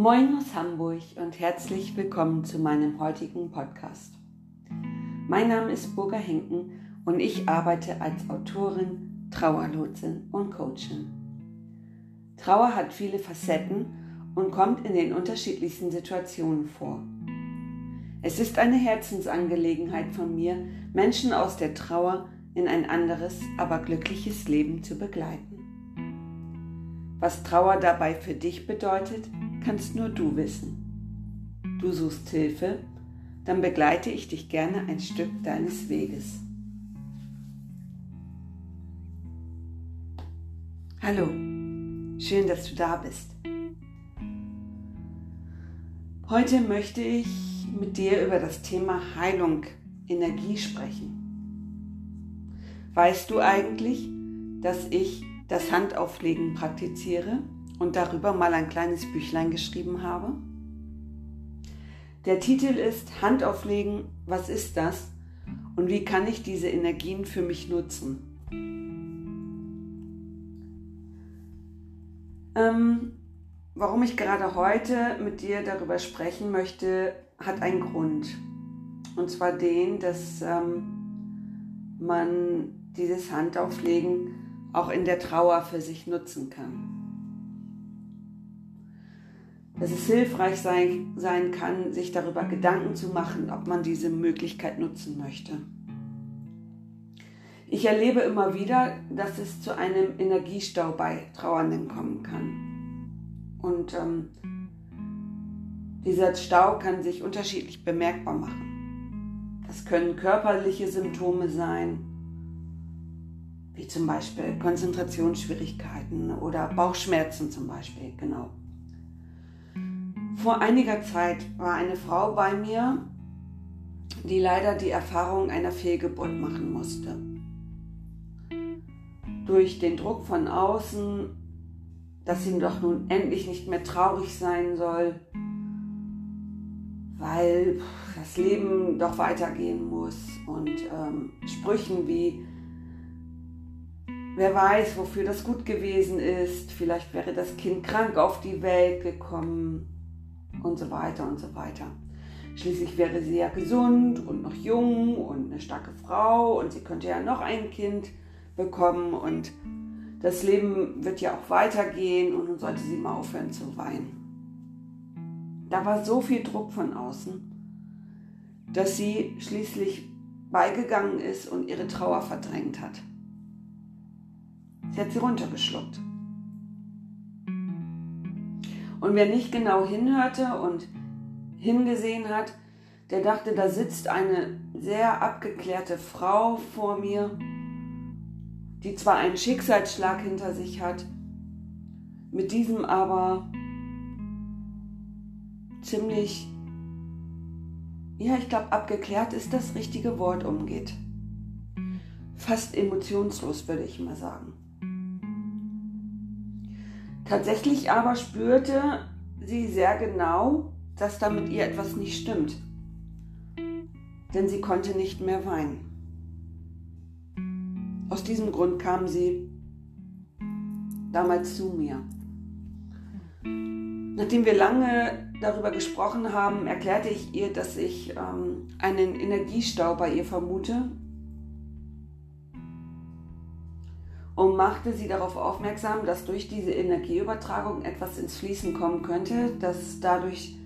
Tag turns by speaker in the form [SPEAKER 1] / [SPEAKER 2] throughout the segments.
[SPEAKER 1] Moin aus Hamburg und herzlich willkommen zu meinem heutigen Podcast. Mein Name ist Burger Henken und ich arbeite als Autorin, Trauerlotsin und Coachin. Trauer hat viele Facetten und kommt in den unterschiedlichsten Situationen vor. Es ist eine Herzensangelegenheit von mir, Menschen aus der Trauer in ein anderes, aber glückliches Leben zu begleiten. Was Trauer dabei für dich bedeutet, kannst nur du wissen. Du suchst Hilfe, dann begleite ich dich gerne ein Stück deines Weges. Hallo, schön, dass du da bist. Heute möchte ich mit dir über das Thema Heilung, Energie sprechen. Weißt du eigentlich, dass ich das Handauflegen praktiziere? Und darüber mal ein kleines Büchlein geschrieben habe. Der Titel ist Handauflegen, was ist das und wie kann ich diese Energien für mich nutzen? Ähm, warum ich gerade heute mit dir darüber sprechen möchte, hat einen Grund. Und zwar den, dass ähm, man dieses Handauflegen auch in der Trauer für sich nutzen kann dass es hilfreich sein, sein kann, sich darüber Gedanken zu machen, ob man diese Möglichkeit nutzen möchte. Ich erlebe immer wieder, dass es zu einem Energiestau bei Trauernden kommen kann. Und ähm, dieser Stau kann sich unterschiedlich bemerkbar machen. Das können körperliche Symptome sein, wie zum Beispiel Konzentrationsschwierigkeiten oder Bauchschmerzen zum Beispiel, genau. Vor einiger Zeit war eine Frau bei mir, die leider die Erfahrung einer Fehlgeburt machen musste. Durch den Druck von außen, dass sie doch nun endlich nicht mehr traurig sein soll, weil das Leben doch weitergehen muss und ähm, Sprüchen wie, wer weiß, wofür das gut gewesen ist, vielleicht wäre das Kind krank auf die Welt gekommen und so weiter und so weiter. Schließlich wäre sie ja gesund und noch jung und eine starke Frau und sie könnte ja noch ein Kind bekommen und das Leben wird ja auch weitergehen und nun sollte sie mal aufhören zu weinen. Da war so viel Druck von außen, dass sie schließlich beigegangen ist und ihre Trauer verdrängt hat. Sie hat sie runtergeschluckt. Und wer nicht genau hinhörte und hingesehen hat, der dachte, da sitzt eine sehr abgeklärte Frau vor mir, die zwar einen Schicksalsschlag hinter sich hat, mit diesem aber ziemlich, ja, ich glaube, abgeklärt ist das richtige Wort umgeht. Fast emotionslos, würde ich mal sagen. Tatsächlich aber spürte sie sehr genau, dass da mit ihr etwas nicht stimmt. Denn sie konnte nicht mehr weinen. Aus diesem Grund kam sie damals zu mir. Nachdem wir lange darüber gesprochen haben, erklärte ich ihr, dass ich ähm, einen Energiestau bei ihr vermute und machte sie darauf aufmerksam, dass durch diese Energieübertragung etwas ins Fließen kommen könnte, dass dadurch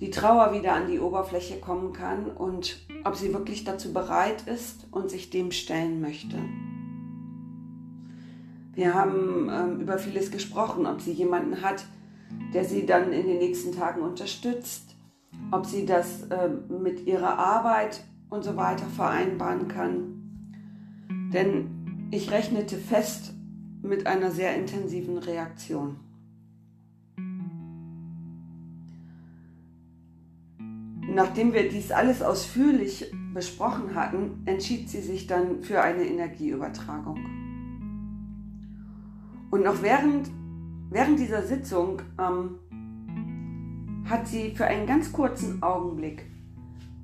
[SPEAKER 1] die Trauer wieder an die Oberfläche kommen kann und ob sie wirklich dazu bereit ist und sich dem stellen möchte. Wir haben ähm, über vieles gesprochen, ob sie jemanden hat, der sie dann in den nächsten Tagen unterstützt, ob sie das äh, mit ihrer Arbeit und so weiter vereinbaren kann. Denn ich rechnete fest mit einer sehr intensiven Reaktion. Nachdem wir dies alles ausführlich besprochen hatten, entschied sie sich dann für eine Energieübertragung. Und noch während, während dieser Sitzung ähm, hat sie für einen ganz kurzen Augenblick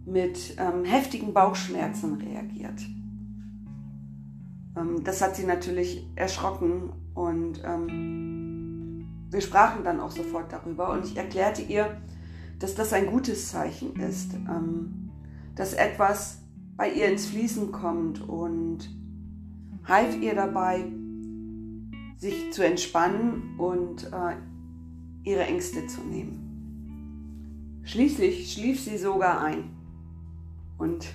[SPEAKER 1] mit ähm, heftigen Bauchschmerzen reagiert. Ähm, das hat sie natürlich erschrocken und ähm, wir sprachen dann auch sofort darüber und ich erklärte ihr, dass das ein gutes Zeichen ist, ähm, dass etwas bei ihr ins Fließen kommt und half ihr dabei, sich zu entspannen und äh, ihre Ängste zu nehmen. Schließlich schlief sie sogar ein. Und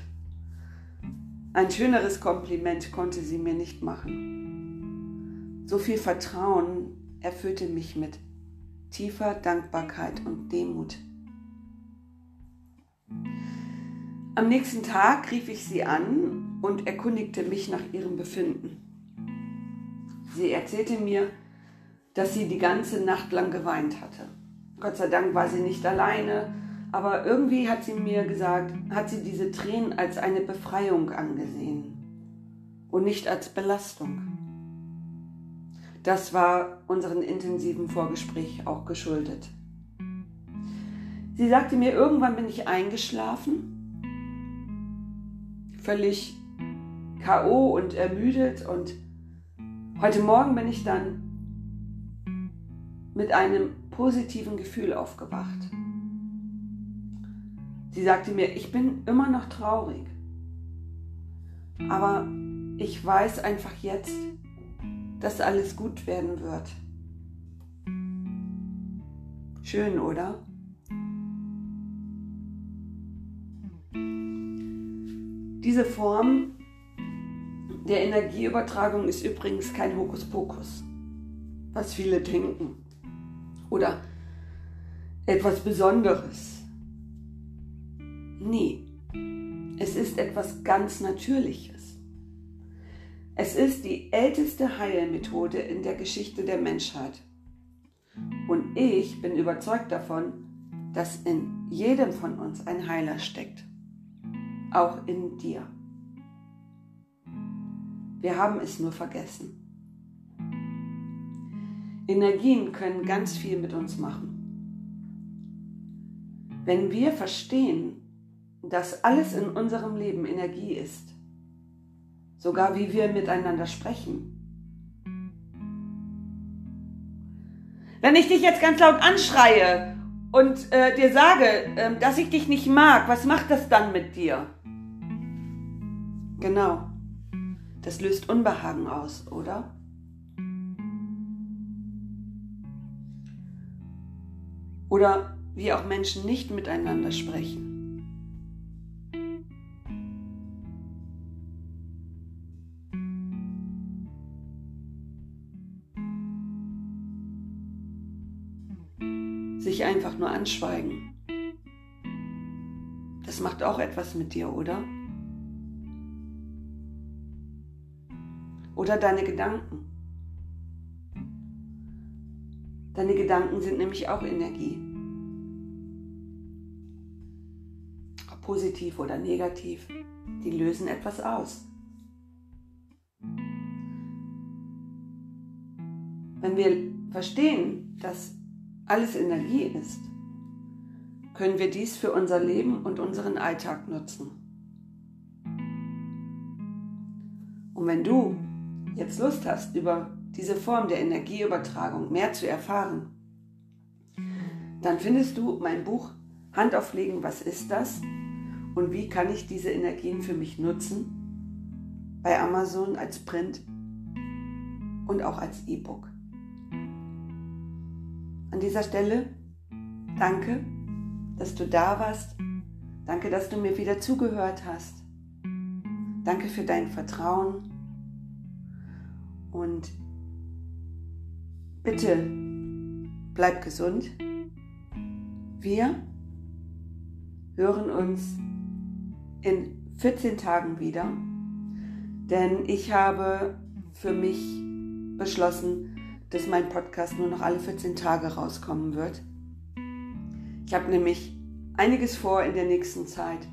[SPEAKER 1] ein schöneres Kompliment konnte sie mir nicht machen. So viel Vertrauen erfüllte mich mit tiefer Dankbarkeit und Demut. Am nächsten Tag rief ich sie an und erkundigte mich nach ihrem Befinden. Sie erzählte mir, dass sie die ganze Nacht lang geweint hatte. Gott sei Dank war sie nicht alleine, aber irgendwie hat sie mir gesagt, hat sie diese Tränen als eine Befreiung angesehen und nicht als Belastung. Das war unseren intensiven Vorgespräch auch geschuldet. Sie sagte mir, irgendwann bin ich eingeschlafen völlig KO und ermüdet und heute Morgen bin ich dann mit einem positiven Gefühl aufgewacht. Sie sagte mir, ich bin immer noch traurig, aber ich weiß einfach jetzt, dass alles gut werden wird. Schön, oder? Diese Form der Energieübertragung ist übrigens kein Hokuspokus, was viele denken. Oder etwas Besonderes. Nie. Es ist etwas ganz Natürliches. Es ist die älteste Heilmethode in der Geschichte der Menschheit. Und ich bin überzeugt davon, dass in jedem von uns ein Heiler steckt auch in dir. Wir haben es nur vergessen. Energien können ganz viel mit uns machen. Wenn wir verstehen, dass alles in unserem Leben Energie ist, sogar wie wir miteinander sprechen. Wenn ich dich jetzt ganz laut anschreie und äh, dir sage, äh, dass ich dich nicht mag, was macht das dann mit dir? Genau. Das löst Unbehagen aus, oder? Oder wie auch Menschen nicht miteinander sprechen. Sich einfach nur anschweigen. Das macht auch etwas mit dir, oder? oder deine Gedanken. Deine Gedanken sind nämlich auch Energie. Ob positiv oder negativ, die lösen etwas aus. Wenn wir verstehen, dass alles Energie ist, können wir dies für unser Leben und unseren Alltag nutzen. Und wenn du jetzt Lust hast, über diese Form der Energieübertragung mehr zu erfahren, dann findest du mein Buch Hand auflegen, was ist das und wie kann ich diese Energien für mich nutzen bei Amazon als Print und auch als E-Book. An dieser Stelle danke, dass du da warst. Danke, dass du mir wieder zugehört hast. Danke für dein Vertrauen und bitte bleib gesund. Wir hören uns in 14 Tagen wieder, denn ich habe für mich beschlossen, dass mein Podcast nur noch alle 14 Tage rauskommen wird. Ich habe nämlich einiges vor in der nächsten Zeit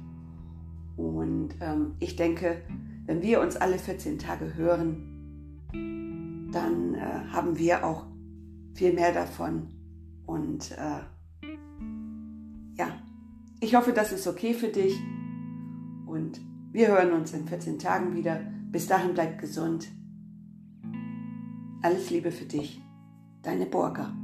[SPEAKER 1] und ähm, ich denke, wenn wir uns alle 14 Tage hören, dann äh, haben wir auch viel mehr davon. Und äh, ja, ich hoffe, das ist okay für dich. Und wir hören uns in 14 Tagen wieder. Bis dahin bleib gesund. Alles Liebe für dich, deine Burger.